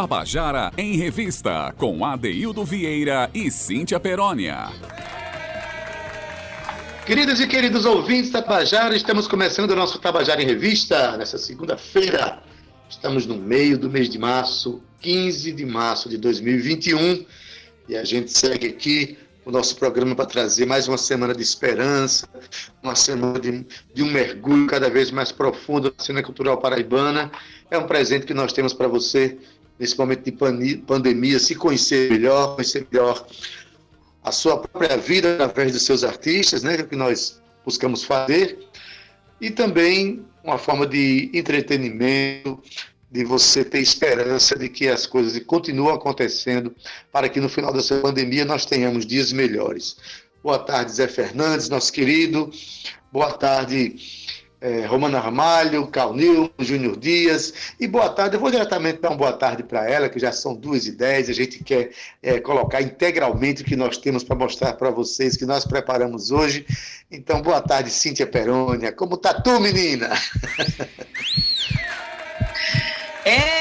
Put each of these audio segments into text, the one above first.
Tabajara em Revista, com Adeildo Vieira e Cíntia Perónia. Queridos e queridos ouvintes da Tabajara, estamos começando o nosso Tabajara em Revista nessa segunda-feira. Estamos no meio do mês de março, 15 de março de 2021, e a gente segue aqui o nosso programa para trazer mais uma semana de esperança, uma semana de, de, um mergulho cada vez mais profundo na cena cultural paraibana. É um presente que nós temos para você nesse momento de pandemia, se conhecer melhor, conhecer melhor a sua própria vida através dos seus artistas, né, que nós buscamos fazer, e também uma forma de entretenimento, de você ter esperança de que as coisas continuam acontecendo para que no final dessa pandemia nós tenhamos dias melhores. Boa tarde, Zé Fernandes, nosso querido. Boa tarde, é, Romana Ramalho, Calnil, Júnior Dias. E boa tarde, eu vou diretamente dar uma boa tarde para ela, que já são duas e dez, a gente quer é, colocar integralmente o que nós temos para mostrar para vocês, que nós preparamos hoje. Então, boa tarde, Cíntia Perônia. Como tá tu, menina? É,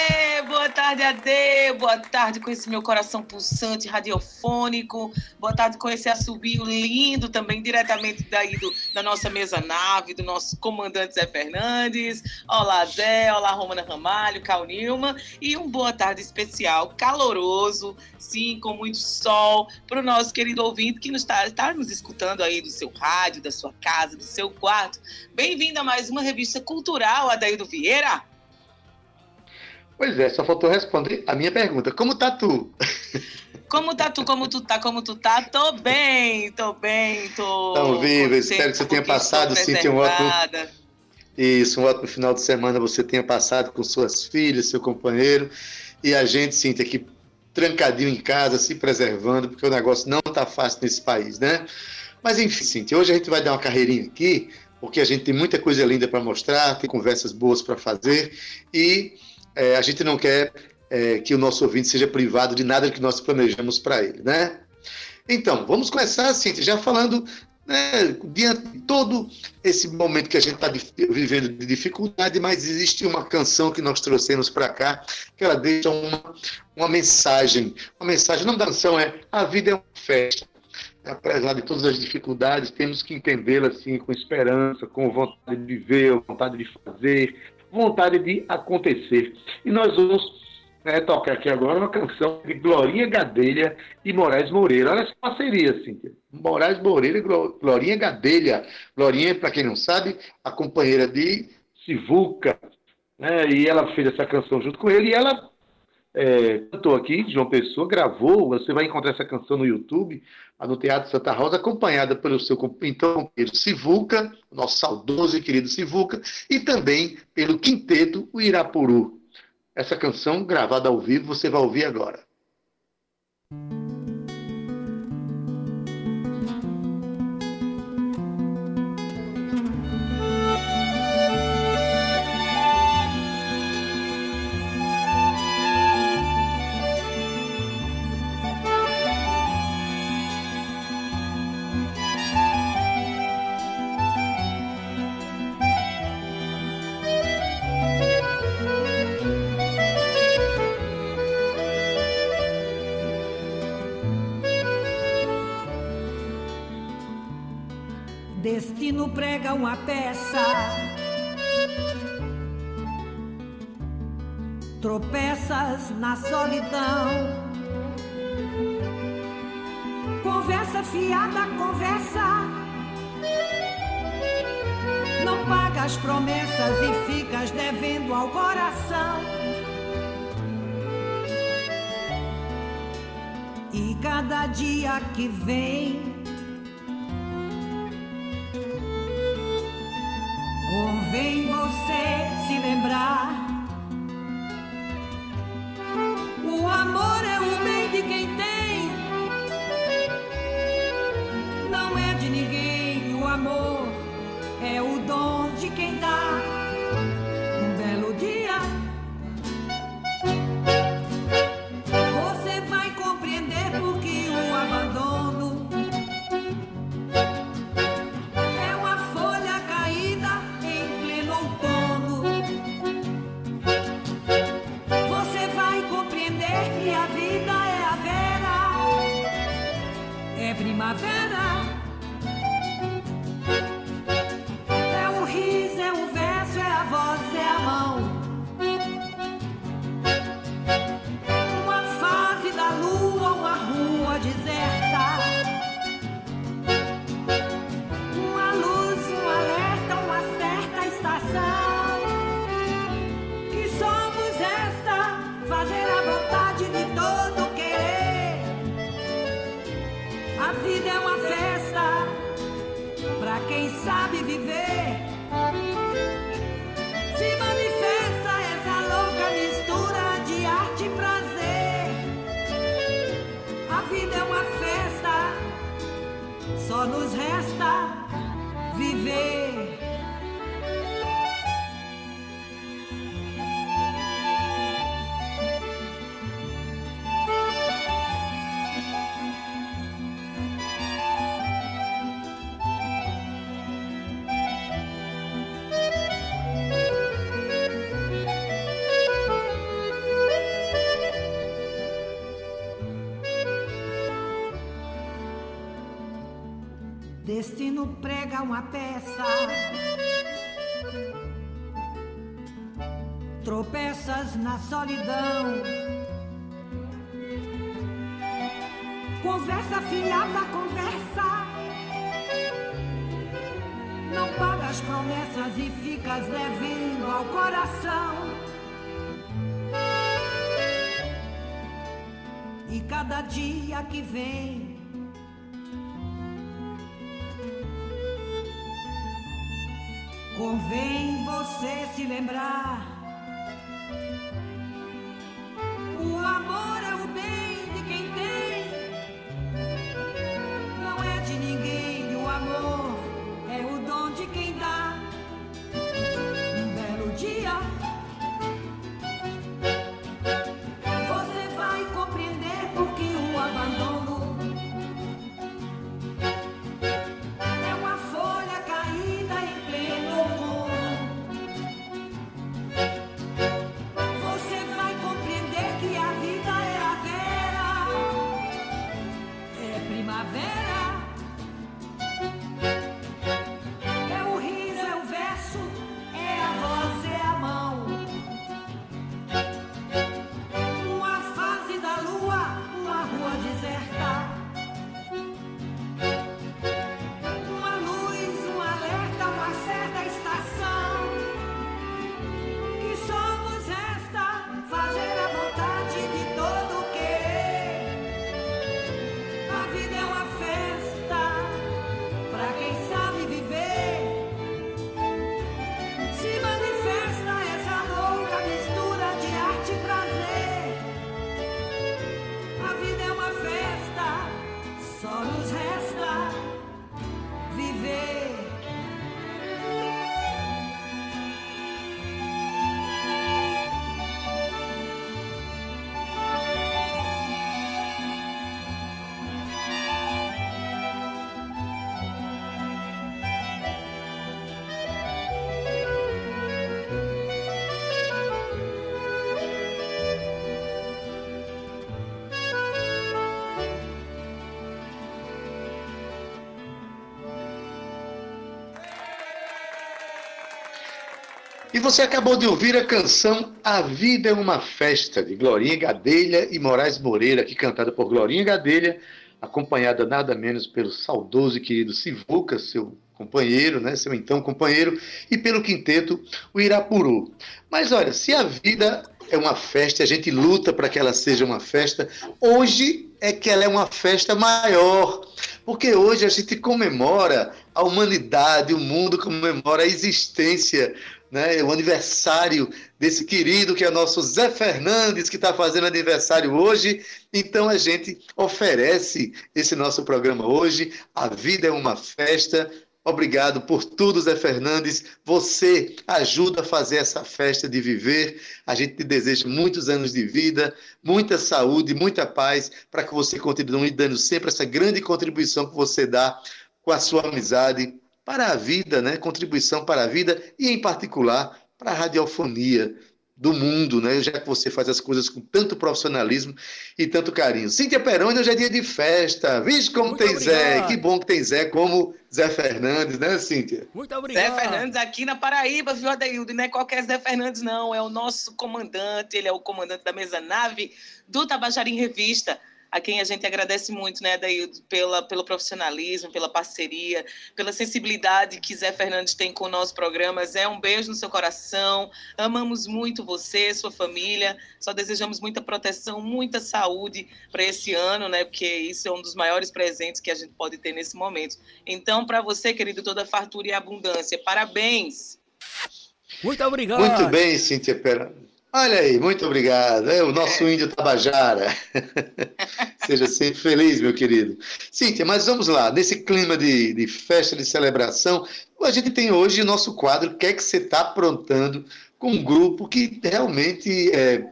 tarde, Ade. Boa tarde com esse meu coração pulsante, radiofônico. Boa tarde com esse assobio lindo também, diretamente daí do, da nossa mesa nave, do nosso comandante Zé Fernandes. Olá, Zé. Olá, Romana Ramalho, Cal Nilma. E um boa tarde especial, caloroso, sim, com muito sol, para o nosso querido ouvinte que está, está nos escutando aí do seu rádio, da sua casa, do seu quarto. Bem-vindo a mais uma revista cultural, Adaildo Vieira. Pois é, só faltou responder a minha pergunta. Como tá tu? Como tá tu? Como tu tá? Como tu tá? Tô bem, tô bem, tô. Tão viva, espero que você tenha passado, sim, um ótimo. Isso, um ótimo final de semana você tenha passado com suas filhas, seu companheiro. E a gente, Cintia, aqui trancadinho em casa, se preservando, porque o negócio não tá fácil nesse país, né? Mas enfim, Cintia, hoje a gente vai dar uma carreirinha aqui, porque a gente tem muita coisa linda para mostrar, tem conversas boas para fazer e é, a gente não quer é, que o nosso ouvinte seja privado de nada que nós planejamos para ele, né? Então, vamos começar assim, já falando, né, diante de todo esse momento que a gente está vivendo de dificuldade, mas existe uma canção que nós trouxemos para cá, que ela deixa uma, uma mensagem. Uma mensagem, o nome da canção é A Vida é uma Festa. Apesar de todas as dificuldades, temos que entendê-la assim, com esperança, com vontade de viver, vontade de fazer, vontade de acontecer. E nós vamos né, tocar aqui agora uma canção de Glorinha Gadelha e Moraes Moreira. Olha essa parceria, Cíntia. Moraes Moreira e Glorinha Gadelha. Glorinha, para quem não sabe, a companheira de Sivuca. Né, e ela fez essa canção junto com ele e ela é, cantou aqui, João Pessoa, gravou, você vai encontrar essa canção no YouTube, no Teatro Santa Rosa, acompanhada pelo seu então, companheiro Sivuca, nosso saudoso e querido Sivuca, e também pelo quinteto O Irapuru. Essa canção, gravada ao vivo, você vai ouvir agora. Na solidão. Conversa fiada, conversa. Não paga as promessas e ficas devendo ao coração. E cada dia que vem quem dá. Destino prega uma peça. Tropeças na solidão. Conversa filhada, conversa. Não paga as promessas e ficas devendo ao coração. E cada dia que vem Convém você se lembrar. E você acabou de ouvir a canção A Vida é uma Festa, de Glorinha Gadelha e Moraes Moreira, aqui cantada por Glorinha Gadelha, acompanhada nada menos pelo saudoso e querido Sivuca, seu companheiro, né, seu então companheiro, e pelo quinteto, o Irapuru. Mas olha, se a vida é uma festa, a gente luta para que ela seja uma festa, hoje é que ela é uma festa maior, porque hoje a gente comemora a humanidade, o mundo comemora a existência né, o aniversário desse querido que é nosso Zé Fernandes, que está fazendo aniversário hoje. Então a gente oferece esse nosso programa hoje. A vida é uma festa. Obrigado por tudo, Zé Fernandes. Você ajuda a fazer essa festa de viver. A gente te deseja muitos anos de vida, muita saúde, muita paz, para que você continue dando sempre essa grande contribuição que você dá com a sua amizade para a vida, né? contribuição para a vida e, em particular, para a radiofonia do mundo, né? Já que você faz as coisas com tanto profissionalismo e tanto carinho. Cíntia Peroni, hoje é dia de festa. Vixe como Muito tem obrigado. Zé. Que bom que tem Zé como Zé Fernandes, né, Cíntia? Muito obrigado. Zé Fernandes aqui na Paraíba, viu, Adeildo? Não é qualquer Zé Fernandes, não. É o nosso comandante. Ele é o comandante da mesa nave do Tabajarim Revista a quem a gente agradece muito, né, daí, pela, pelo profissionalismo, pela parceria, pela sensibilidade que Zé Fernandes tem com o nosso programa. Zé, um beijo no seu coração. Amamos muito você, sua família. Só desejamos muita proteção, muita saúde para esse ano, né? Porque isso é um dos maiores presentes que a gente pode ter nesse momento. Então, para você, querido, toda fartura e abundância. Parabéns. Muito obrigado. Muito bem, Cíntia Pera. Olha aí, muito obrigado. É o nosso é. índio Tabajara. Seja sempre feliz, meu querido. Cíntia, mas vamos lá. Nesse clima de, de festa, de celebração, a gente tem hoje o nosso quadro O que é que você está aprontando com um grupo que realmente é,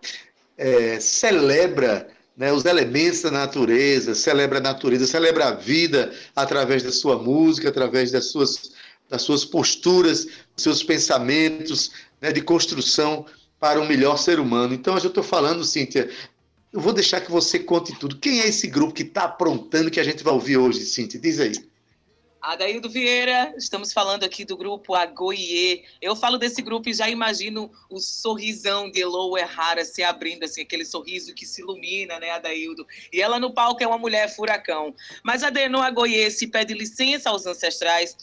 é, celebra né, os elementos da natureza, celebra a natureza, celebra a vida através da sua música, através das suas, das suas posturas, dos seus pensamentos né, de construção para um melhor ser humano. Então, eu estou falando, Cíntia, eu vou deixar que você conte tudo. Quem é esse grupo que está aprontando que a gente vai ouvir hoje, Cíntia? Diz aí. Adaildo Vieira, estamos falando aqui do grupo Agoie. Eu falo desse grupo e já imagino o sorrisão de Elo Errara se abrindo, assim, aquele sorriso que se ilumina, né, Adaildo? E ela no palco é uma mulher furacão. Mas a Deno Agoie se pede licença aos ancestrais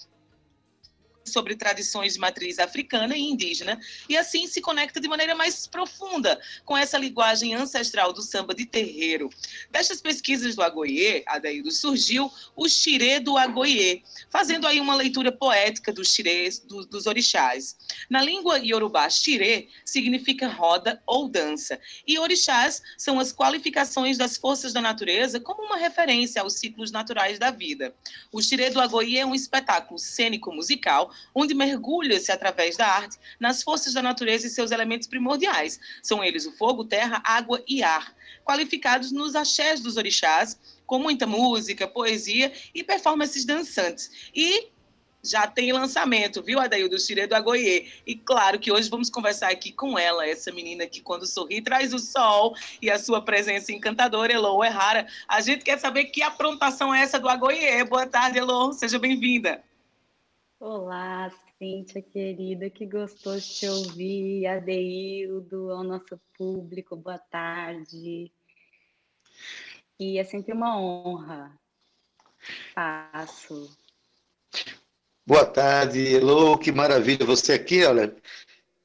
sobre tradições de matriz africana e indígena, e assim se conecta de maneira mais profunda com essa linguagem ancestral do samba de terreiro. Destas pesquisas do Agoiê, Adaildo, surgiu o xirê do Agoiê, fazendo aí uma leitura poética dos xirês, do, dos orixás. Na língua iorubá, xirê significa roda ou dança, e orixás são as qualificações das forças da natureza como uma referência aos ciclos naturais da vida. O xirê do Agoiê é um espetáculo cênico musical onde mergulha-se através da arte nas forças da natureza e seus elementos primordiais. São eles o fogo, terra, água e ar, qualificados nos axés dos orixás, com muita música, poesia e performances dançantes. E já tem lançamento, viu, Adaildo Xirê do Agoiê? E claro que hoje vamos conversar aqui com ela, essa menina que quando sorri traz o sol e a sua presença encantadora, Elo Errara. A gente quer saber que aprontação é essa do Agoiê. Boa tarde, Elo, seja bem-vinda. Olá, Cíntia querida, que gostoso de te ouvir, Adeildo, ao nosso público, boa tarde. E é sempre uma honra. Passo. Boa tarde, Elô, que maravilha você aqui, olha.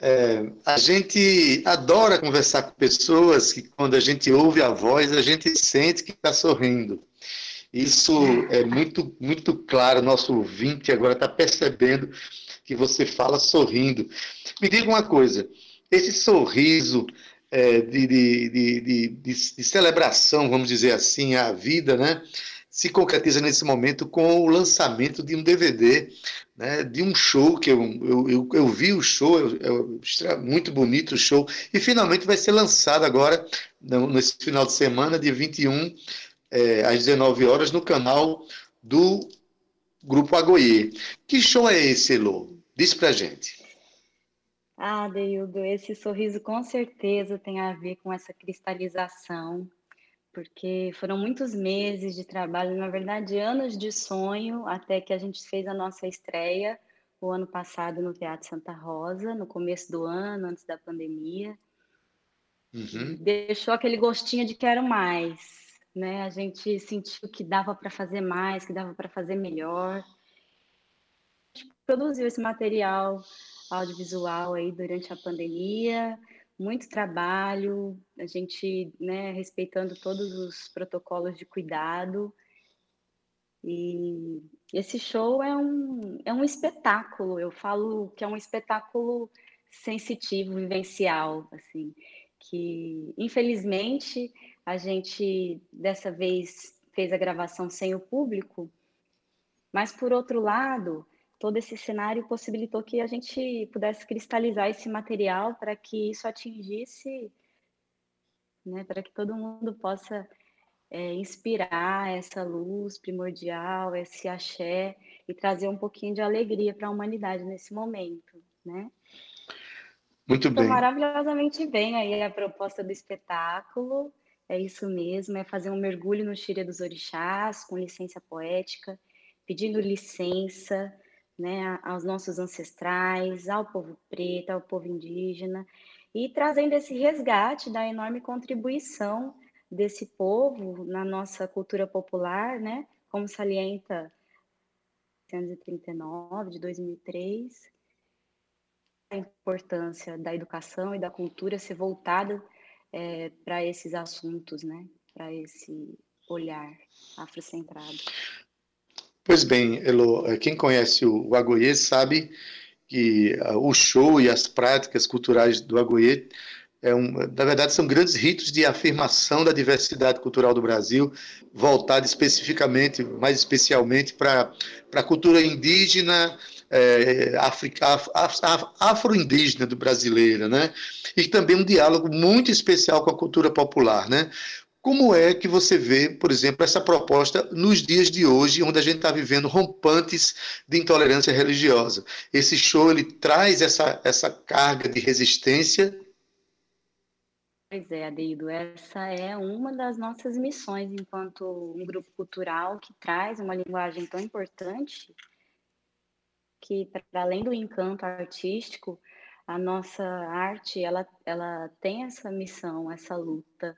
É, a gente adora conversar com pessoas que, quando a gente ouve a voz, a gente sente que está sorrindo. Isso é muito, muito claro. Nosso ouvinte agora está percebendo que você fala sorrindo. Me diga uma coisa: esse sorriso é, de, de, de, de, celebração, vamos dizer assim, à vida, né? Se concretiza nesse momento com o lançamento de um DVD, né, de um show que eu, eu, eu, eu vi o show, é muito bonito o show, e finalmente vai ser lançado agora, nesse final de semana, de 21 é, às 19 horas no canal do Grupo Agoie. Que show é esse, Elô? Diz pra gente. Ah, Deildo, esse sorriso com certeza tem a ver com essa cristalização, porque foram muitos meses de trabalho, na verdade, anos de sonho, até que a gente fez a nossa estreia o ano passado no Teatro Santa Rosa, no começo do ano, antes da pandemia. Uhum. Deixou aquele gostinho de quero mais né? A gente sentiu que dava para fazer mais, que dava para fazer melhor. A gente produziu esse material audiovisual aí durante a pandemia, muito trabalho, a gente, né, respeitando todos os protocolos de cuidado. E esse show é um, é um espetáculo, eu falo que é um espetáculo sensitivo, vivencial, assim, que infelizmente a gente dessa vez fez a gravação sem o público, mas por outro lado, todo esse cenário possibilitou que a gente pudesse cristalizar esse material para que isso atingisse, né, para que todo mundo possa é, inspirar essa luz primordial, esse axé e trazer um pouquinho de alegria para a humanidade nesse momento, né? Muito bem. maravilhosamente bem aí a proposta do espetáculo. É isso mesmo, é fazer um mergulho no Xíria dos Orixás, com licença poética, pedindo licença né, aos nossos ancestrais, ao povo preto, ao povo indígena, e trazendo esse resgate da enorme contribuição desse povo na nossa cultura popular, né, como salienta 1939, de 2003, a importância da educação e da cultura ser voltada é, para esses assuntos, né? Para esse olhar afrocentrado. Pois bem, Elo, é, quem conhece o Agoie sabe que uh, o show e as práticas culturais do Agoie é um, na verdade, são grandes ritos de afirmação da diversidade cultural do Brasil, voltado especificamente, mais especialmente para a cultura indígena, é, afro-indígena do brasileiro, né? E também um diálogo muito especial com a cultura popular, né? Como é que você vê, por exemplo, essa proposta nos dias de hoje, onde a gente está vivendo rompantes de intolerância religiosa? Esse show ele traz essa, essa carga de resistência Pois é, Adeildo, essa é uma das nossas missões enquanto um grupo cultural que traz uma linguagem tão importante que, para além do encanto artístico, a nossa arte ela, ela tem essa missão, essa luta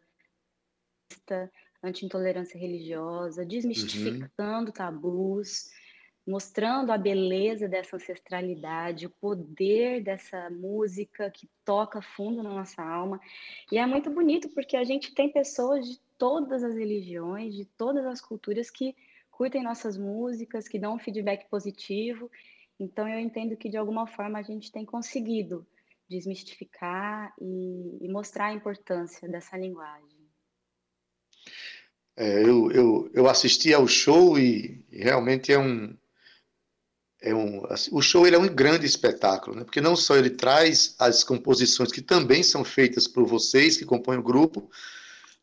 anti-intolerância religiosa, desmistificando uhum. tabus, mostrando a beleza dessa ancestralidade, o poder dessa música que toca fundo na nossa alma. E é muito bonito porque a gente tem pessoas de todas as religiões, de todas as culturas que curtem nossas músicas, que dão um feedback positivo. Então eu entendo que de alguma forma a gente tem conseguido desmistificar e, e mostrar a importância dessa linguagem. É, eu, eu, eu assisti ao show e realmente é um, é um, assim, o show ele é um grande espetáculo, né? porque não só ele traz as composições que também são feitas por vocês que compõem o grupo,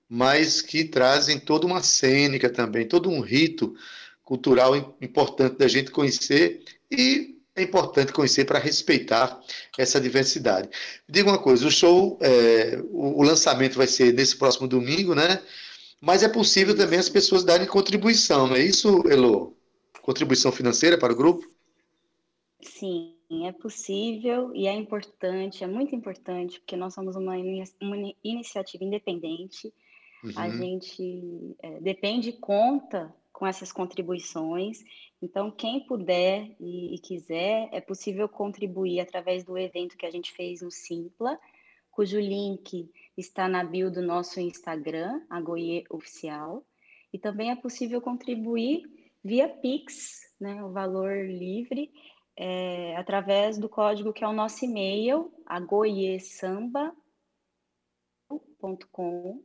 mas que trazem toda uma cênica também, todo um rito cultural importante da gente conhecer e é importante conhecer para respeitar essa diversidade. Diga uma coisa, o show, é, o, o lançamento vai ser nesse próximo domingo, né? Mas é possível também as pessoas darem contribuição, não é isso, Elo? Contribuição financeira para o grupo? Sim, é possível e é importante, é muito importante, porque nós somos uma, uma iniciativa independente, uhum. a gente é, depende e conta com essas contribuições. Então, quem puder e, e, quiser, é possível contribuir através do evento que a gente fez no Simpla, cujo link está na bio do nosso Instagram, Agoie Oficial. E também é possível contribuir via Pix, né, o valor livre, é, através do código que é o nosso e-mail, agoiesamba.com.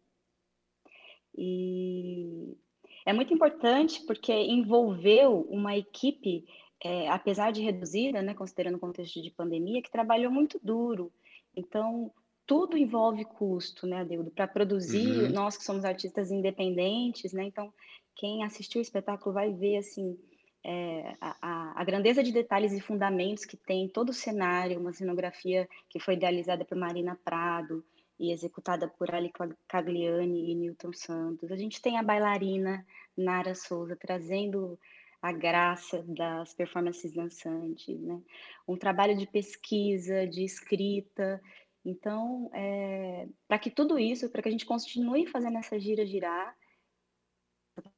E é muito importante porque envolveu uma equipe, é, apesar de reduzida, né, considerando o contexto de pandemia, que trabalhou muito duro. Então, tudo envolve custo, né, Adeudo? Para produzir, uhum. nós que somos artistas independentes, né? Então, quem assistiu o espetáculo vai ver, assim, é, a, a, grandeza de detalhes e fundamentos que tem todo o cenário, uma cenografia que foi idealizada por Marina Prado e executada por Ali Cagliani e Newton Santos. A gente tem a bailarina Nara Souza trazendo a graça das performances dançantes, né? um trabalho de pesquisa, de escrita. Então, é, para que tudo isso, para que a gente continue fazendo essa gira girar,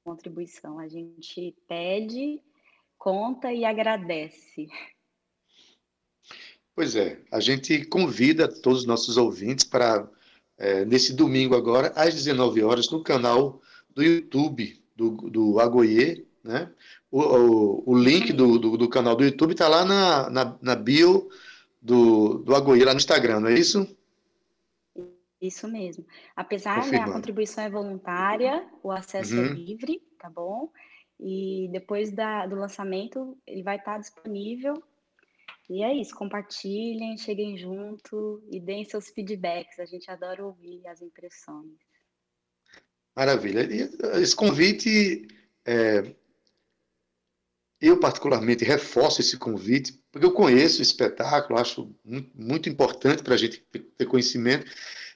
contribuição, a gente pede conta e agradece. Pois é, a gente convida todos os nossos ouvintes para, é, nesse domingo agora, às 19 horas, no canal do YouTube do, do Agoie, né? O, o, o link do, do, do, canal do YouTube está lá na, na, na, bio do, do Agoie, lá no Instagram, não é isso? Isso mesmo. Apesar, né, a contribuição é voluntária, o acesso é uhum. é livre, tá bom? E depois da, do lançamento, ele vai estar disponível. E é isso, compartilhem, cheguem junto e deem seus feedbacks. A gente adora ouvir as impressões. Maravilha. E esse convite, é, eu particularmente reforço esse convite porque eu conheço o espetáculo, acho muito importante para a gente ter conhecimento.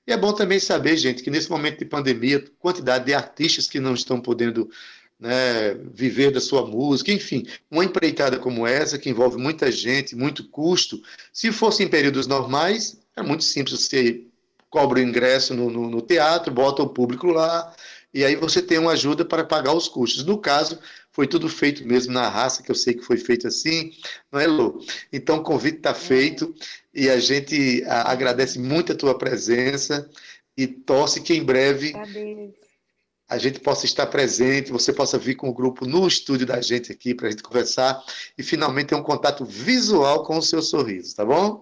E é bom também saber, gente, que nesse momento de pandemia, quantidade de artistas que não estão podendo né, viver da sua música, enfim, uma empreitada como essa, que envolve muita gente, muito custo, se fosse em períodos normais, é muito simples, você cobra o ingresso no, no, no teatro, bota o público lá, e aí você tem uma ajuda para pagar os custos. No caso, foi tudo feito mesmo na raça, que eu sei que foi feito assim, não é, Lu? Então, o convite está feito e a gente agradece muito a tua presença e torce que em breve a gente possa estar presente, você possa vir com o grupo no estúdio da gente aqui para a gente conversar e finalmente ter um contato visual com o seu sorriso, tá bom?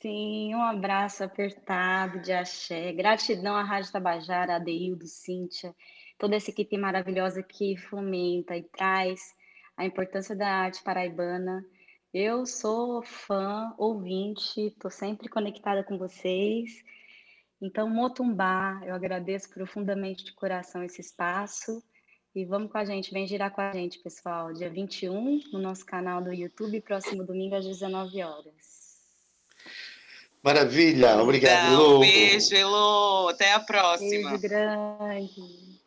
Sim, um abraço apertado de axé. Gratidão à Rádio Tabajara, a Deildo, Cíntia, toda essa equipe maravilhosa que fomenta e traz a importância da arte paraibana. Eu sou fã, ouvinte, estou sempre conectada com vocês. Então, Motumbá, eu agradeço profundamente de coração esse espaço. E vamos com a gente, vem girar com a gente, pessoal. Dia 21, no nosso canal do YouTube, próximo domingo às 19 horas. Maravilha, obrigado, Elô. Um beijo, Elô. Até a próxima. Beijo grande.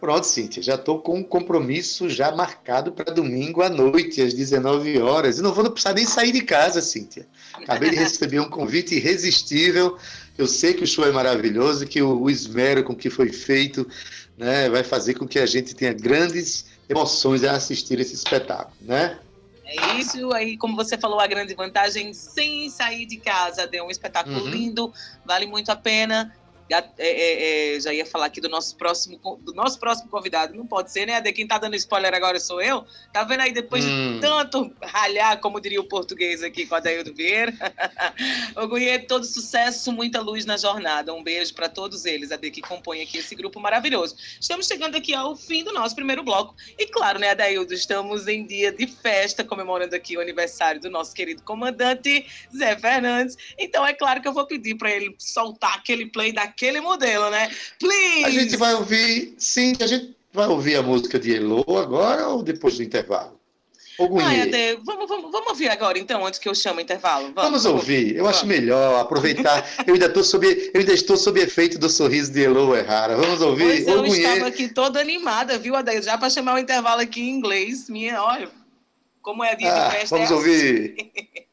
Pronto, Cíntia, já estou com um compromisso já marcado para domingo à noite, às 19 horas. E não vou precisar nem sair de casa, Cíntia. Acabei de receber um convite irresistível. Eu sei que o show é maravilhoso, que o, o esmero com que foi feito né, vai fazer com que a gente tenha grandes emoções a assistir esse espetáculo, né? É isso aí, como você falou, a grande vantagem sem sair de casa. Deu um espetáculo uhum. lindo, vale muito a pena. É, é, é, já ia falar aqui do nosso próximo do nosso próximo convidado. Não pode ser, né? De quem tá dando spoiler agora sou eu. Tá vendo aí depois hum. de tanto ralhar, como diria o português aqui com a Daildo Vieira. Ogunhê, todo sucesso, muita luz na jornada. Um beijo para todos eles, a de que compõe aqui esse grupo maravilhoso. Estamos chegando aqui ao fim do nosso primeiro bloco. E claro, né, Adaildo, estamos em dia de festa, comemorando aqui o aniversário do nosso querido comandante Zé Fernandes. Então é claro que eu vou pedir para ele soltar aquele play daqui aquele modelo, né? Please! A gente vai ouvir, sim, a gente vai ouvir a música de Elo agora ou depois do intervalo? Ai, Ade, vamos, vamos, vamos ouvir agora, então, antes que eu chame o intervalo. Vamos, vamos ouvir. Eu vamos. acho melhor aproveitar. eu, ainda estou sob, eu ainda estou sob efeito do sorriso de Elo Errara. Vamos ouvir. Pois eu estava aqui toda animada, viu, Ade? Já para chamar o intervalo aqui em inglês. Minha, olha, como é a dia ah, festa. Vamos é ouvir. Assim.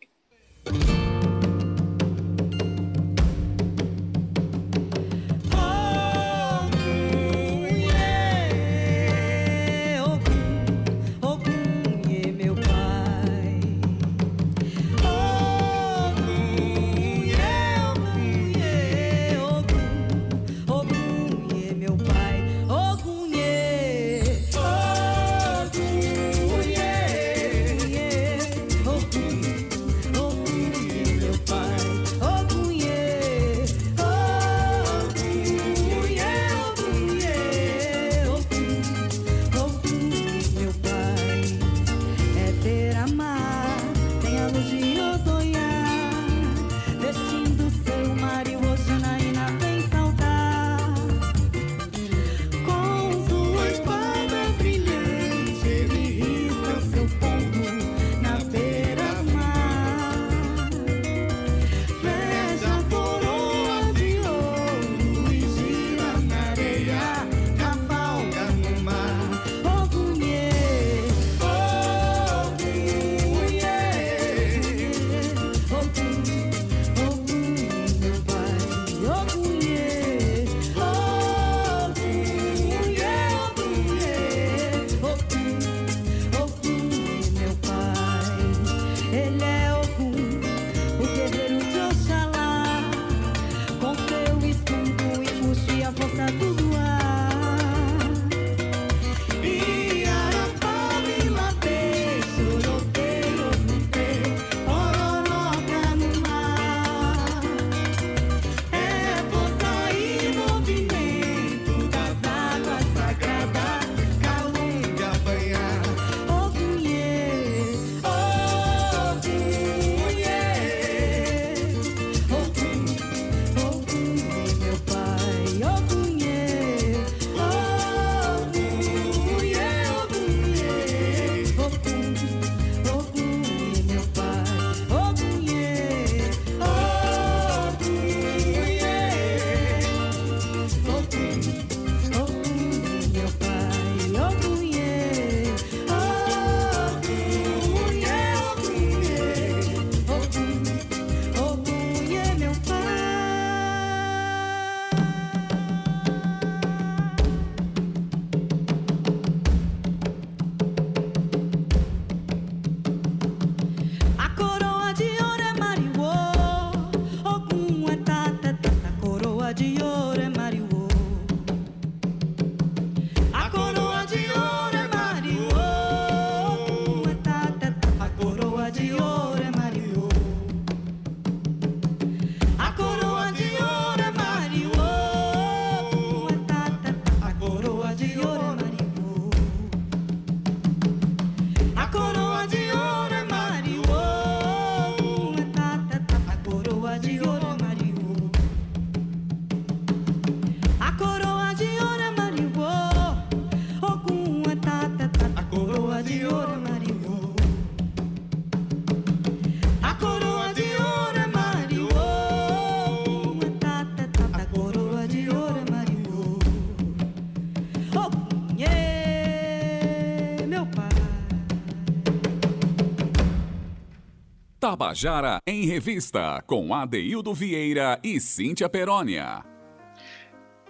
Tabajara em Revista, com Adeildo Vieira e Cíntia Perónia.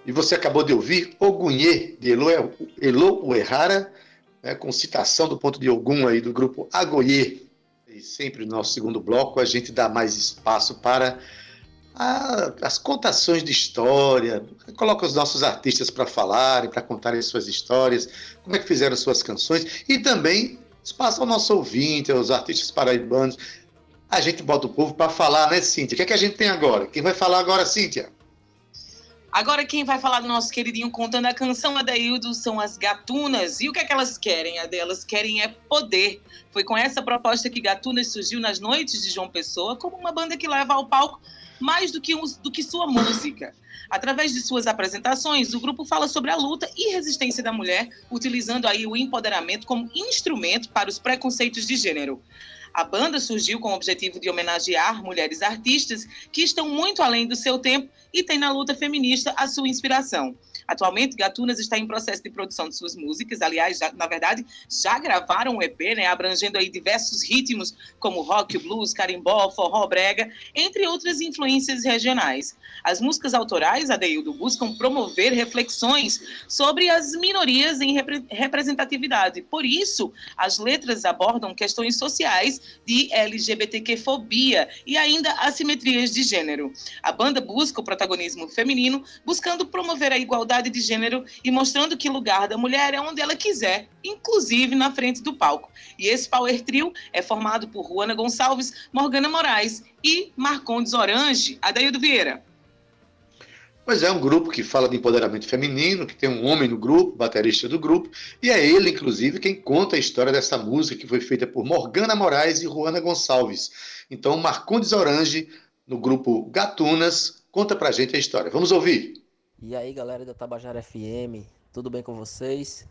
E você acabou de ouvir Ogunhê, de Elo, Elo Uehara, né, com citação do ponto de Ogum aí do grupo Agoyê. E sempre no nosso segundo bloco a gente dá mais espaço para a, as contações de história, coloca os nossos artistas para falarem, para contarem suas histórias, como é que fizeram suas canções e também espaço ao nosso ouvinte, aos artistas paraibanos. A gente bota o povo para falar, né, Cíntia? O que, é que a gente tem agora? Quem vai falar agora, Cíntia? Agora quem vai falar do nosso queridinho contando a canção Adaildo são as Gatunas. E o que é que elas querem? A querem é poder. Foi com essa proposta que Gatunas surgiu nas noites de João Pessoa como uma banda que leva ao palco mais do que, um, do que sua música. Através de suas apresentações, o grupo fala sobre a luta e resistência da mulher, utilizando aí o empoderamento como instrumento para os preconceitos de gênero. A banda surgiu com o objetivo de homenagear mulheres artistas que estão muito além do seu tempo e têm na luta feminista a sua inspiração. Atualmente, Gatunas está em processo de produção de suas músicas. Aliás, já, na verdade, já gravaram um EP, né, abrangendo aí diversos ritmos, como rock, blues, carimbó, forró, brega, entre outras influências regionais. As músicas autorais, Adeildo, buscam promover reflexões sobre as minorias em repre representatividade. Por isso, as letras abordam questões sociais de LGBTQ-fobia e ainda assimetrias de gênero. A banda busca o protagonismo feminino, buscando promover a igualdade de gênero e mostrando que lugar da mulher é onde ela quiser, inclusive na frente do palco. E esse Power Trio é formado por Juana Gonçalves, Morgana Moraes e Marcondes Orange. Adaildo Vieira. Pois é, um grupo que fala de empoderamento feminino, que tem um homem no grupo, baterista do grupo, e é ele, inclusive, quem conta a história dessa música que foi feita por Morgana Moraes e Juana Gonçalves. Então, Marcondes Orange, no grupo Gatunas, conta pra gente a história. Vamos ouvir. E aí galera da Tabajara FM, tudo bem com vocês?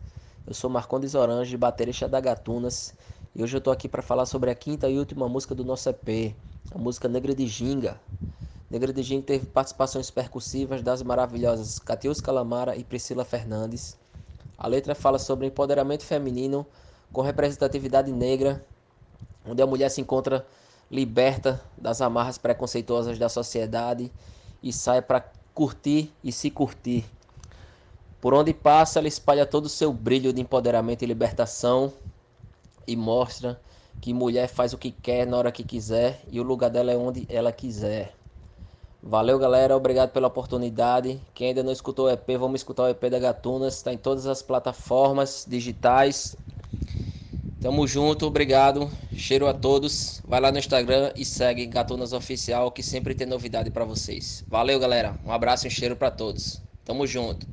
Eu sou Marcondes Orange, baterista da Gatunas, e hoje eu tô aqui para falar sobre a quinta e última música do nosso EP, a música Negra de Ginga. Ginga teve participações percussivas das maravilhosas Catius Calamara e Priscila Fernandes. A letra fala sobre empoderamento feminino com representatividade negra, onde a mulher se encontra liberta das amarras preconceituosas da sociedade e sai para curtir e se curtir. Por onde passa, ela espalha todo o seu brilho de empoderamento e libertação e mostra que mulher faz o que quer na hora que quiser e o lugar dela é onde ela quiser. Valeu, galera. Obrigado pela oportunidade. Quem ainda não escutou o EP, vamos escutar o EP da Gatunas. Está em todas as plataformas digitais. Tamo junto, obrigado. Cheiro a todos. Vai lá no Instagram e segue Gatunas Oficial que sempre tem novidade para vocês. Valeu, galera. Um abraço e um cheiro para todos. Tamo junto.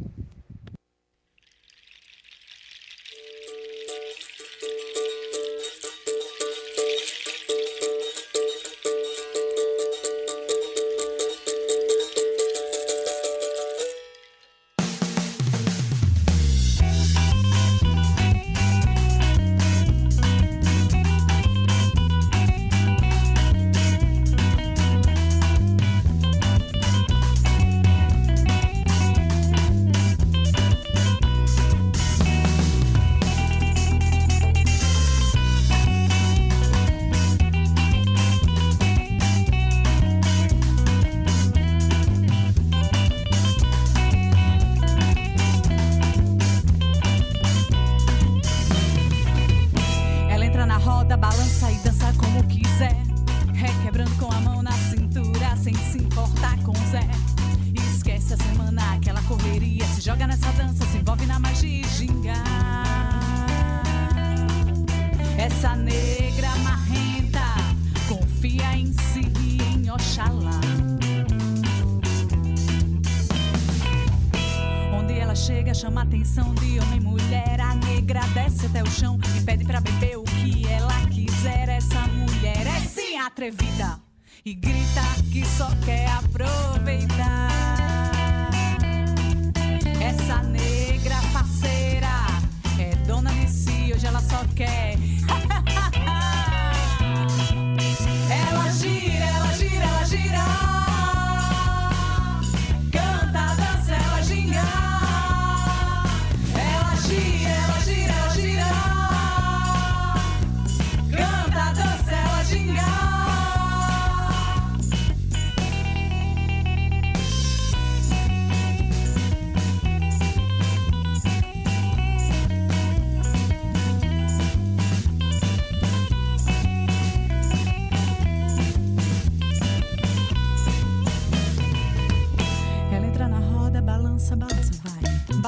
dançar com o Zé. Esquece a semana, aquela correria. Se joga nessa dança, se envolve na magia e ginga. Essa negra marrenta confia em si e em Oxalá. Onde ela chega, chama a atenção de homem e mulher. A negra desce até o chão e pede pra beber o que ela quiser. Essa mulher é sim atrevida e grita que só quer aproveitar. Essa negra faceira é dona de si, hoje ela só quer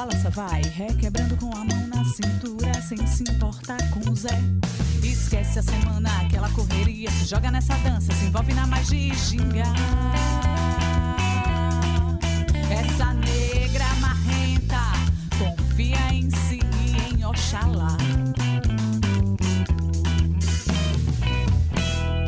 balança, vai. Requebrando com a mão na cintura, sem se importar com o Zé. Esquece a semana, aquela correria. Se joga nessa dança, se envolve na magia ginga. Essa negra marrenta confia em si e em Oxalá.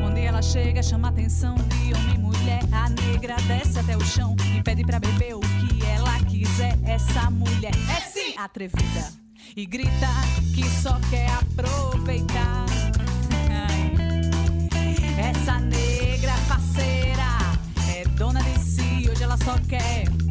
Onde ela chega, chama atenção de homem e mulher. A negra desce até o chão e pede pra beber o que ela quiser. Essa mulher é sim atrevida e grita que só quer aproveitar. Ai. Essa negra faceira é dona de si, hoje ela só quer.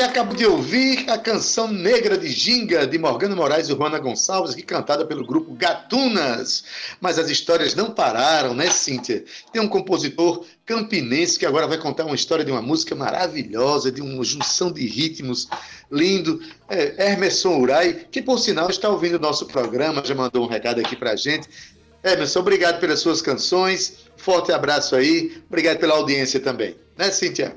Você acabou de ouvir a canção Negra de Ginga, de Morgana Moraes e Juana Gonçalves, aqui cantada pelo grupo Gatunas. Mas as histórias não pararam, né, Cíntia? Tem um compositor campinense que agora vai contar uma história de uma música maravilhosa, de uma junção de ritmos lindo. É, Hermeson Urai, que por sinal está ouvindo o nosso programa, já mandou um recado aqui pra gente. Emerson, obrigado pelas suas canções. Forte abraço aí. Obrigado pela audiência também. Né, Cíntia?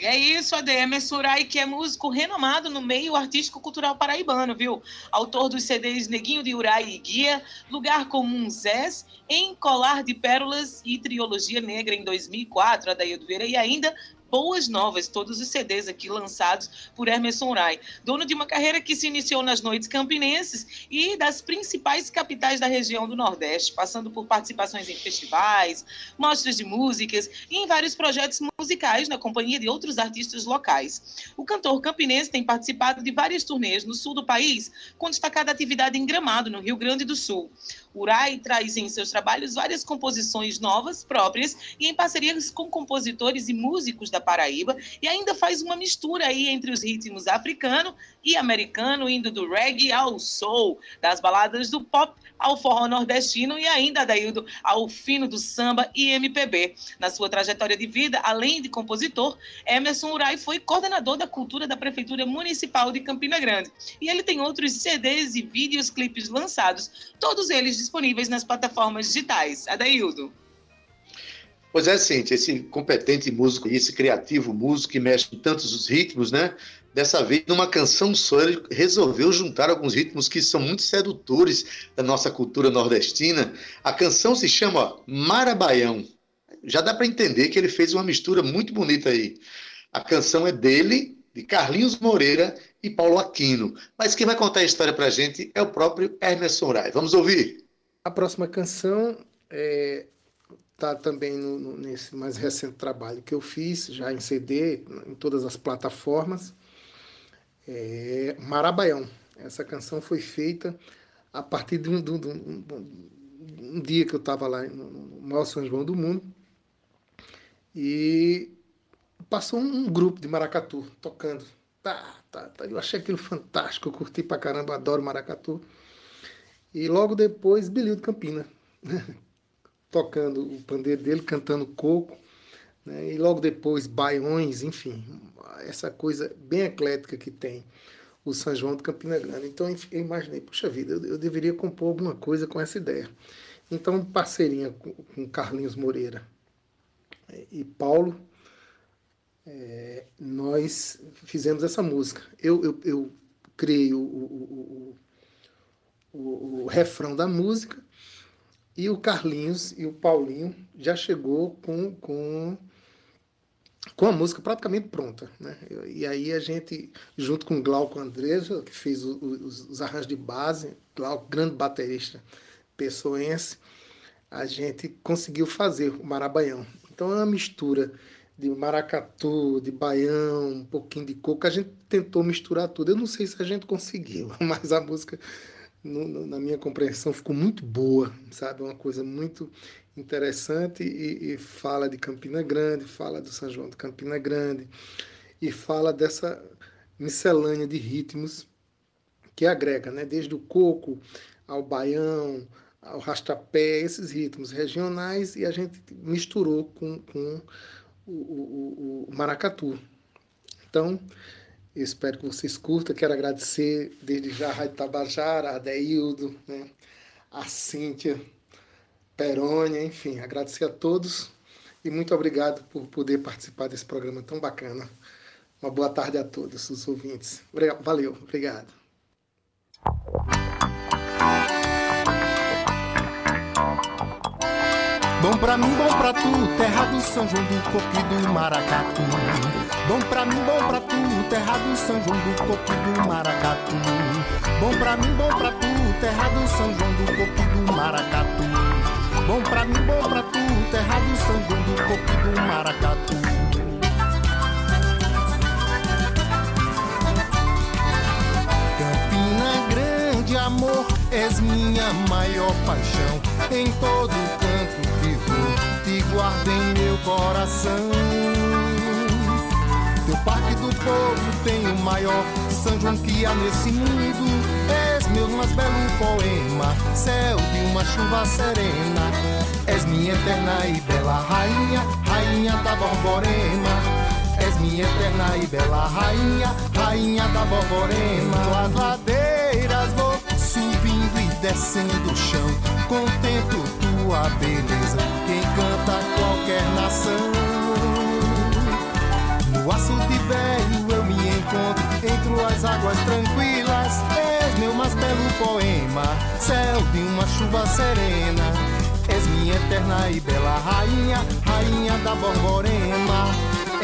É isso, ADM Surai, que é músico renomado no meio artístico-cultural paraibano, viu? Autor dos CDs Neguinho de Urai e Guia, Lugar Comum Zés, Em Colar de Pérolas e Triologia Negra em 2004, Adaildo Vieira, e ainda Boas Novas, todos os CDs aqui lançados por Hermeson Urai. Dono de uma carreira que se iniciou nas noites campinenses e das principais capitais da região do Nordeste, passando por participações em festivais, mostras de músicas e em vários projetos musicais na companhia de outros artistas locais. O cantor campinense tem participado de várias turnês no sul do país, com destacada atividade em Gramado, no Rio Grande do Sul. Urai traz em seus trabalhos várias composições novas, próprias, e em parcerias com compositores e músicos da Paraíba, e ainda faz uma mistura aí entre os ritmos africano e americano, indo do reggae ao soul, das baladas do pop ao forró nordestino e ainda, Adaildo, ao fino do samba e MPB. Na sua trajetória de vida, além de compositor, Emerson Urai foi coordenador da cultura da Prefeitura Municipal de Campina Grande. E ele tem outros CDs e vídeos clipes lançados, todos eles disponíveis nas plataformas digitais. Adaildo. Pois é, Cintia, esse competente músico, esse criativo músico que mexe em tantos os ritmos, né? Dessa vez, numa canção só, ele resolveu juntar alguns ritmos que são muito sedutores da nossa cultura nordestina. A canção se chama Marabaião. Já dá para entender que ele fez uma mistura muito bonita aí. A canção é dele, de Carlinhos Moreira e Paulo Aquino. Mas quem vai contar a história para a gente é o próprio Hermes Rai. Vamos ouvir? A próxima canção é, tá também no, no, nesse mais recente trabalho que eu fiz, já em CD, em todas as plataformas. É Marabaião. Essa canção foi feita a partir de um, de um, de um, um dia que eu estava lá no maior São João do mundo e passou um grupo de maracatu tocando Tá, tá, tá. Eu achei aquilo fantástico, eu curti pra caramba, adoro maracatu. E logo depois, Bilio de Campina? tocando o pandeiro dele, cantando coco. Né? E logo depois, baiões, enfim, essa coisa bem eclética que tem o São João de Campina Grande. Então eu imaginei, puxa vida, eu, deveria compor alguma coisa com essa ideia. Então, parceirinha com, com Carlinhos Moreira e Paulo, é, nós fizemos essa música. Eu, eu, eu criei o, o, o, o, refrão da música e o Carlinhos e o Paulinho já chegou com, com com a música praticamente pronta. Né? E aí a gente, junto com o Glauco Andresa, que fez os, os arranjos de base, Glauco, grande baterista pessoense, a gente conseguiu fazer o Marabaião. Então é uma mistura de maracatu, de baião, um pouquinho de coco. A gente tentou misturar tudo. Eu não sei se a gente conseguiu, mas a música, no, no, na minha compreensão, ficou muito boa, sabe? Uma coisa muito interessante e, e, fala de Campina Grande, fala do São João de Campina Grande e fala dessa miscelânea de ritmos que agrega, né? desde o coco ao baião, ao rastapé, esses ritmos regionais e a gente misturou com, com o, o, o maracatu. Então, espero que vocês curtam. Quero agradecer desde já a Rádio Tabajara, a Deildo, né? a Cíntia, Perônia, enfim, agradecer a todos e muito obrigado por poder participar desse programa tão bacana. Uma boa tarde a todos os ouvintes. Valeu, obrigado. Bom pra mim, bom pra tu, terra do São João do Coque do Maracatu. Bom pra mim, bom pra tu, terra do São João do Coque do Maracatu. Bom pra mim, bom pra tu, terra do São João do Coque do Maracatu. Bom pra mim, bom pra tu, terra do São João do Coco do Maracatu. Campina Grande, amor, és minha maior paixão. Em todo vou, te guardo em meu coração. Teu parque do povo tem o maior São João que há nesse mundo meu mais belo poema, céu de uma chuva serena. És minha eterna e bela rainha, rainha da Borborema. És minha eterna e bela rainha, rainha da Borborema. As ladeiras vou subindo e descendo o chão, contemplo tua beleza, quem canta qualquer nação. No açude velho eu me encontro, entre as águas tranquilas meu mais belo poema, céu de uma chuva serena. És minha eterna e bela rainha, rainha da Borborema.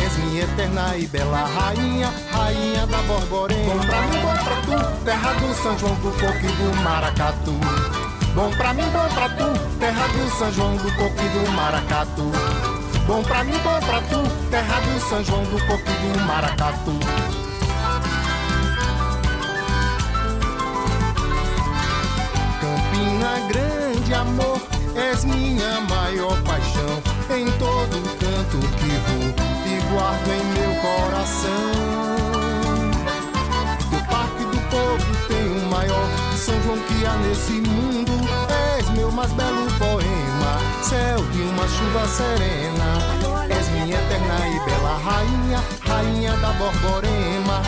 És minha eterna e bela rainha, rainha da Borborema. Bom pra mim, bom pra tu, terra do São João do Coque do Maracatu. Bom pra mim, bom pra tu, terra do São João do Coque do Maracatu. Bom pra mim, bom pra tu, terra do São João do Coque do Maracatu. Campina Grande, amor, és minha maior paixão. Em todo canto que vou, te guardo em meu coração. O Parque do Povo tem o maior São João que há nesse mundo. És meu mais belo poema, céu de uma chuva serena. És minha eterna e bela rainha, rainha da Borborema.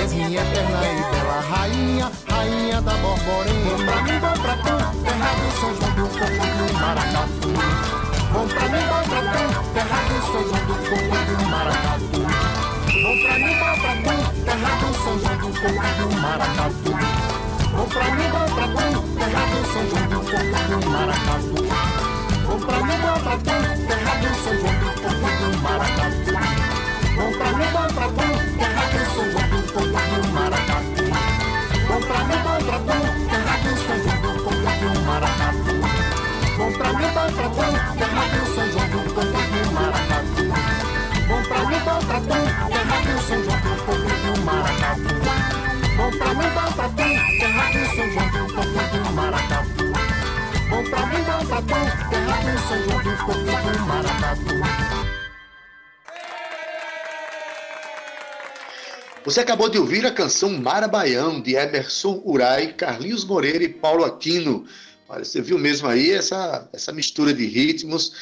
És minha eterna e bela rainha, rainha da Borborema. Bom pra mim, bom pra tu, terra do São João do Coco do Maracatu. Bom pra mim, bom pra tu, terra do São João do Coco do Maracatu. Bom pra mim, bom pra tu, terra do São João do Coco do Maracatu. Bom pra mim, bom pra tu, terra do São João do Coco do Maracatu. Bom pra mim, bom pra tu, terra do São João do Coco do Maracatu. Pra mim, bom terra do São João do Coco do Maracatu. Bom pra mim, bom terra do São João do Coco do Maracatu. Você acabou de ouvir a canção Marabaião, de Emerson Urai, Carlinhos Moreira e Paulo Aquino. Olha, você viu mesmo aí essa, essa mistura de ritmos,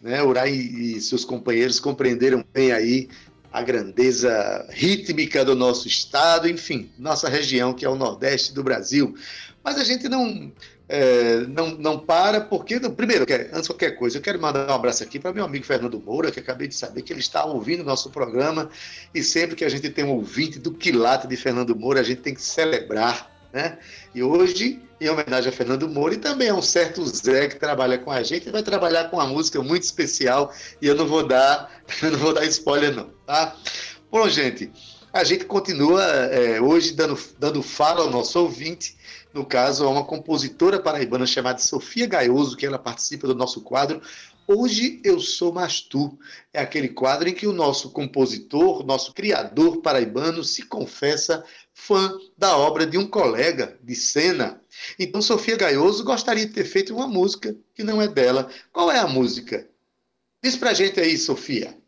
né? Urai e seus companheiros compreenderam bem aí a grandeza rítmica do nosso estado, enfim, nossa região, que é o Nordeste do Brasil. Mas a gente não é, não, não para, porque, primeiro, antes de qualquer coisa, eu quero mandar um abraço aqui para meu amigo Fernando Moura, que acabei de saber que ele está ouvindo o nosso programa, e sempre que a gente tem um ouvinte do quilate de Fernando Moura, a gente tem que celebrar, né? E hoje, em homenagem a Fernando Moura, e também a um certo Zé que trabalha com a gente, vai trabalhar com uma música muito especial, e eu não vou dar, não vou dar spoiler não, tá? Bom, gente, a gente continua é, hoje dando, dando fala ao nosso ouvinte, no caso, a uma compositora paraibana chamada Sofia Gaioso, que ela participa do nosso quadro Hoje Eu Sou Mais Tu. É aquele quadro em que o nosso compositor, nosso criador paraibano, se confessa fã da obra de um colega de cena. Então, Sofia Gaioso gostaria de ter feito uma música que não é dela. Qual é a música? Diz pra gente aí, Sofia.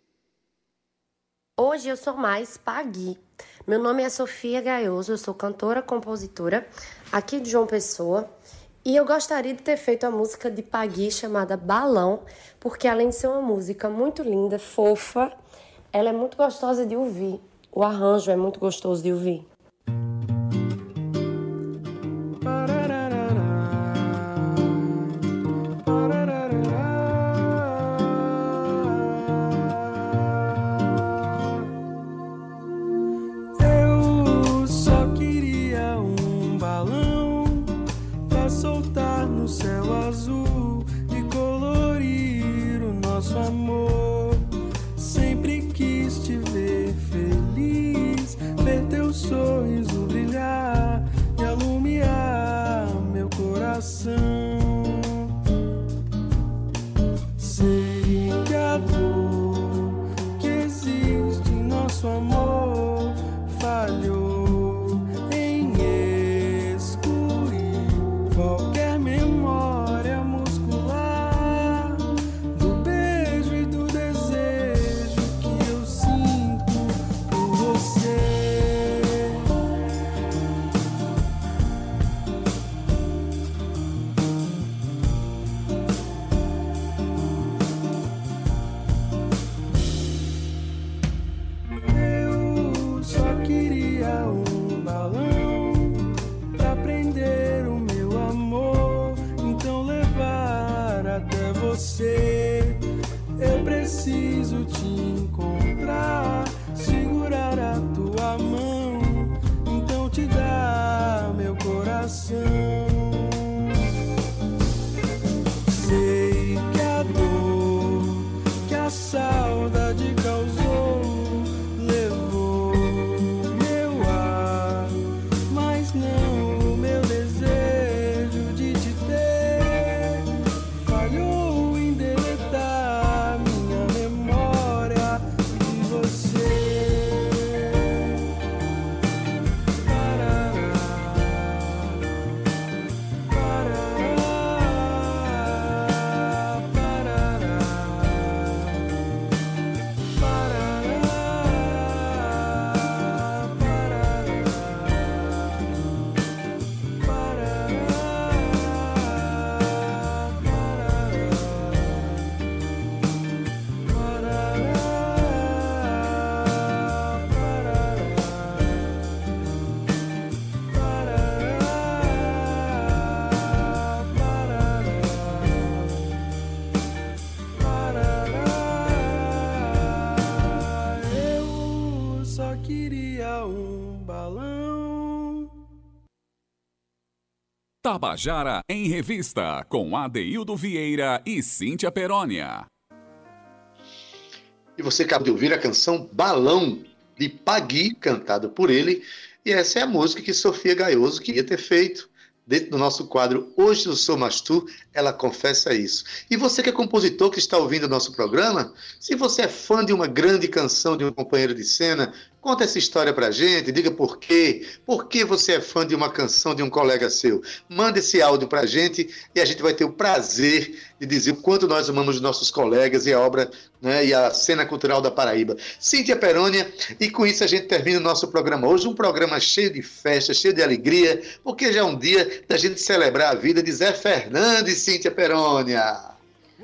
Hoje eu sou mais Pagui. Meu nome é Sofia Gaioso, eu sou cantora, compositora aqui de João Pessoa. E eu gostaria de ter feito a música de Pagui chamada Balão, porque além de ser uma música muito linda, fofa, ela é muito gostosa de ouvir. O arranjo é muito gostoso de ouvir. Tabajara em Revista, com Adeildo Vieira e Cíntia Perónia. E você acabou de ouvir a canção Balão, de Pagui, cantada por ele. E essa é a música que Sofia Gaioso queria ter feito. Dentro do nosso quadro Hoje eu Sou Mastu, ela confessa isso. E você que é compositor que está ouvindo o nosso programa, se você é fã de uma grande canção de um companheiro de cena, Conta essa história pra gente, diga por quê. Por que você é fã de uma canção de um colega seu? Manda esse áudio pra gente e a gente vai ter o prazer de dizer o quanto nós amamos os nossos colegas e a obra né, e a cena cultural da Paraíba. Cíntia Perônia, e com isso a gente termina o nosso programa hoje, um programa cheio de festa, cheio de alegria, porque já é um dia da gente celebrar a vida de Zé Fernandes, Cíntia Perônia.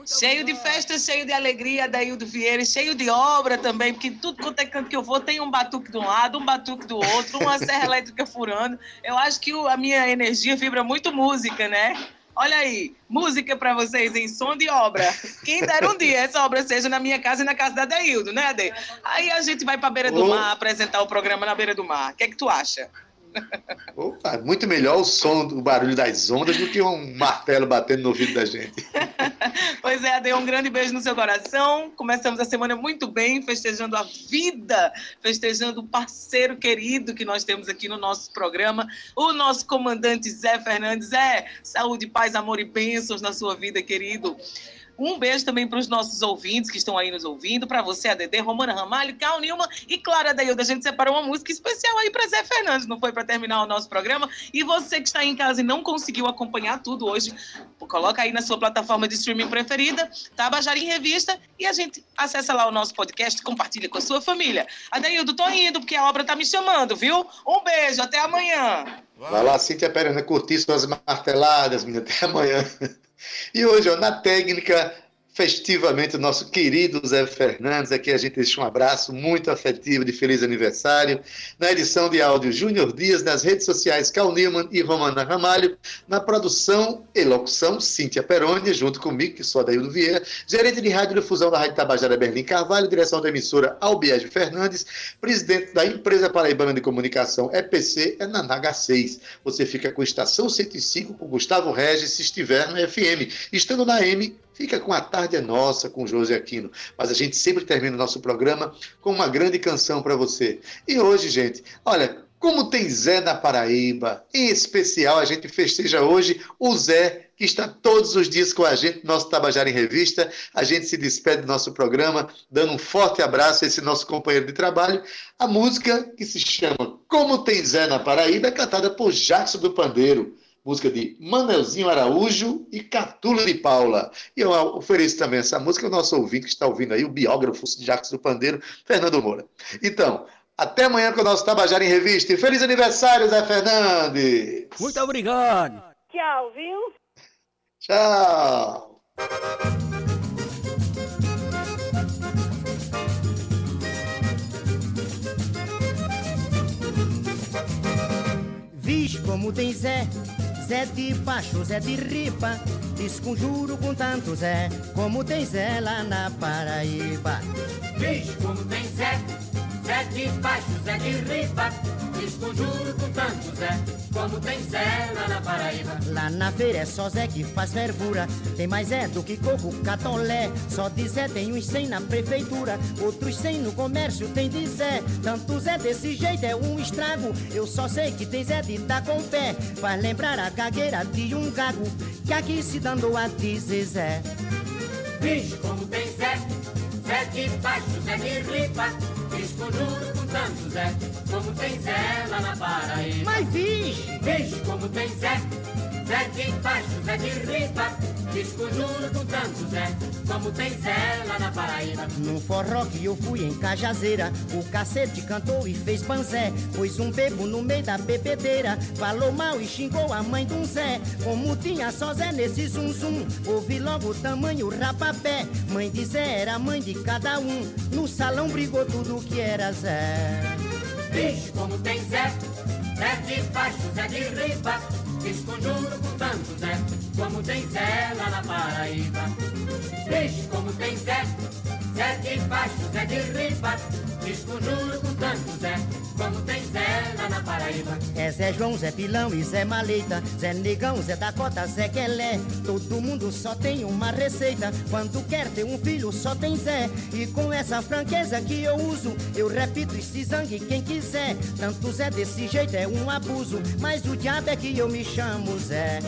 Cheio de festa, cheio de alegria, Daildo Vieira, cheio de obra também, porque tudo quanto é canto que eu vou tem um batuque de um lado, um batuque do outro, uma serra elétrica furando. Eu acho que a minha energia vibra muito música, né? Olha aí, música para vocês em som de obra. Quem dera um dia essa obra seja na minha casa e na casa da Daildo, né, Ade? Aí a gente vai para a beira do mar apresentar o programa na beira do mar. O que é que tu acha? Opa, muito melhor o som, o barulho das ondas do que um martelo batendo no ouvido da gente. pois é, Ade, um grande beijo no seu coração. Começamos a semana muito bem, festejando a vida, festejando o parceiro querido que nós temos aqui no nosso programa, o nosso comandante Zé Fernandes. É, saúde, paz, amor e bênçãos na sua vida, querido. Um beijo também para os nossos ouvintes que estão aí nos ouvindo, para você, a Dedê, Romana Ramalho, Cal Nilma e Clara Dailda. A gente separou uma música especial aí para Zé Fernandes, não foi para terminar o nosso programa? E você que está em casa e não conseguiu acompanhar tudo hoje, coloca aí na sua plataforma de streaming preferida, Tabajara em Revista, e a gente acessa lá o nosso podcast, compartilha com a sua família. Adaildo, tô indo porque a obra tá me chamando, viu? Um beijo, até amanhã. Vai lá, Cíntia Perana, curtir suas marteladas, menina, até amanhã. E hoje, ó, na técnica, festivamente, o nosso querido Zé Fernandes. Aqui a gente deixa um abraço muito afetivo de feliz aniversário. Na edição de áudio, Júnior Dias, nas redes sociais, Cal Newman e Romana Ramalho. Na produção e locução, Cíntia Peroni, junto comigo, que sou Adaildo Vieira. Gerente de rádio difusão da Rádio Tabajara Berlim Carvalho, direção da emissora Albiege Fernandes, presidente da empresa Paraibana de Comunicação EPC, é na Naga 6. Você fica com Estação 105 com Gustavo Regis, se estiver na FM. Estando na M, Fica com a tarde é nossa com José Aquino. Mas a gente sempre termina o nosso programa com uma grande canção para você. E hoje, gente, olha, como tem Zé na Paraíba, em especial a gente festeja hoje o Zé, que está todos os dias com a gente, nosso Tabajara em Revista. A gente se despede do nosso programa, dando um forte abraço a esse nosso companheiro de trabalho. A música que se chama Como Tem Zé na Paraíba é cantada por Jackson do Pandeiro música de Manelzinho Araújo e Catula de Paula. E eu ofereço também essa música ao nosso ouvinte que está ouvindo aí, o biógrafo de Jacques do Pandeiro, Fernando Moura. Então, até amanhã com o nosso Tabajara em Revista. E feliz aniversário, Zé Fernandes! Muito obrigado! Tchau, viu? Tchau! Vixe, como tem Zé Zé de baixo, Zé de ripa, desconjuro com tanto Zé, como tem Zé lá na Paraíba. Vixe, como tem Zé, Zé de baixo, Zé de ripa, desconjuro com tanto Zé, como tem Zé lá na Paraíba. Lá na feira é só Zé que faz fervura, tem mais Zé do que coco, catolé. Só de Zé tem uns cem na prefeitura, outros cem no comércio tem de Zé. Tanto Zé desse jeito é um estrago, eu só sei que tem Zé de dar com pé, faz lembrar a gagueira de um gago, que aqui se dando a dizer Zé. Vixe, como tem Zé, Zé de baixo, Zé de ripa, desconjuro com tanto Zé, como tem Zé lá na Paraíba. Mas vixe! Vixe, como tem Zé, Zé de baixo, Zé de ripa, desconjuro com tanto Zé, como tem Zé lá na Paraíba. No forró que eu fui em Cajazeira, o cacete cantou e fez panzé. Pôs um bebo no meio da bebedeira, falou mal e xingou a mãe de um Zé. Como tinha só Zé nesse zum zum, ouvi logo o tamanho rapapé. Mãe de Zé era mãe de cada um, no salão brigou tudo que era Zé. Vixe, como tem Zé, Zé de baixo, Zé de riba, desconjuro com tanto Zé, como tem Zé lá na Paraíba. Vixe, como tem Zé, Zé de baixo, Zé de riba, desconjuro com tanto Zé, como tem Zé lá na Paraíba. É Zé João, Zé Pilão e Zé Maleita, Zé Negão, Zé Dakota, Zé Quelé. Todo mundo só tem uma receita. Quando quer ter um filho, só tem Zé. E com essa franqueza que eu uso, eu repito e se zangue quem quiser. Tanto Zé desse jeito é um abuso, mas o diabo é que eu me chamo Zé.